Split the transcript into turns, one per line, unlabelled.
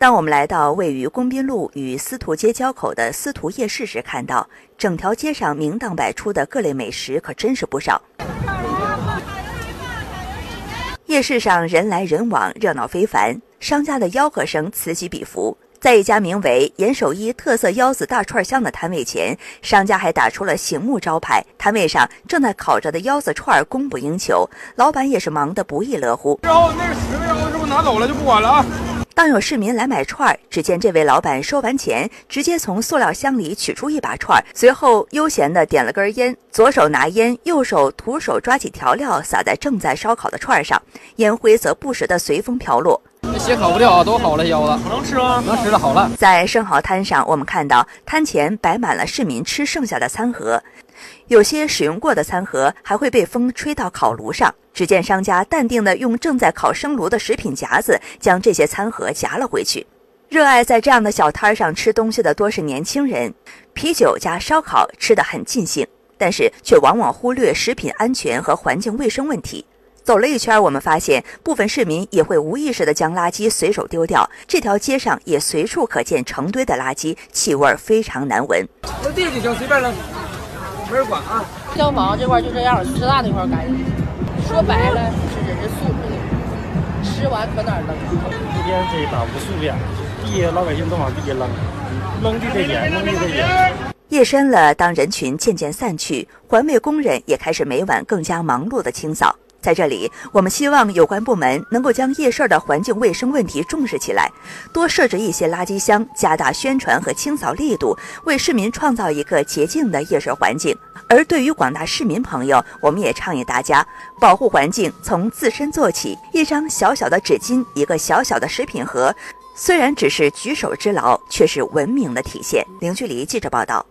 当我们来到位于工宾路与司徒街交口的司徒夜市时，看到整条街上明档百出的各类美食可真是不少。夜市上人来人往，热闹非凡，商家的吆喝声此起彼伏。在一家名为“严守一特色腰子大串香”的摊位前，商家还打出了醒目招牌。摊位上正在烤着的腰子串供不应求，老板也是忙得不亦乐乎。
之后那十个腰子是不是拿走了就不管了啊？
当有市民来买串儿，只见这位老板收完钱，直接从塑料箱里取出一把串儿，随后悠闲地点了根烟，左手拿烟，右手徒手抓起调料撒在正在烧烤的串儿上，烟灰则不时地随风飘落。
这鞋烤不掉啊，都好了腰子，
能吃吗？
能吃了，好了。
在生蚝摊上，我们看到摊前摆满了市民吃剩下的餐盒，有些使用过的餐盒还会被风吹到烤炉上。只见商家淡定地用正在烤生炉的食品夹子将这些餐盒夹了回去。热爱在这样的小摊上吃东西的多是年轻人，啤酒加烧烤吃得很尽兴，但是却往往忽略食品安全和环境卫生问题。走了一圈，我们发现部分市民也会无意识地将垃圾随手丢掉。这条街上也随处可见成堆的垃圾，气味非常难闻。
扔地就行，随便扔，没人管啊。
消防这块就这样，师大那块干净。说白了，是人是素质，吃完可哪扔？
一天得打无数遍，地老百姓都往地下扔，扔地的严，扔地的严。
夜深了，当人群渐渐散去，环卫工人也开始每晚更加忙碌的清扫。在这里，我们希望有关部门能够将夜市的环境卫生问题重视起来，多设置一些垃圾箱，加大宣传和清扫力度，为市民创造一个洁净的夜市环境。而对于广大市民朋友，我们也倡议大家保护环境，从自身做起。一张小小的纸巾，一个小小的食品盒，虽然只是举手之劳，却是文明的体现。零距离记者报道。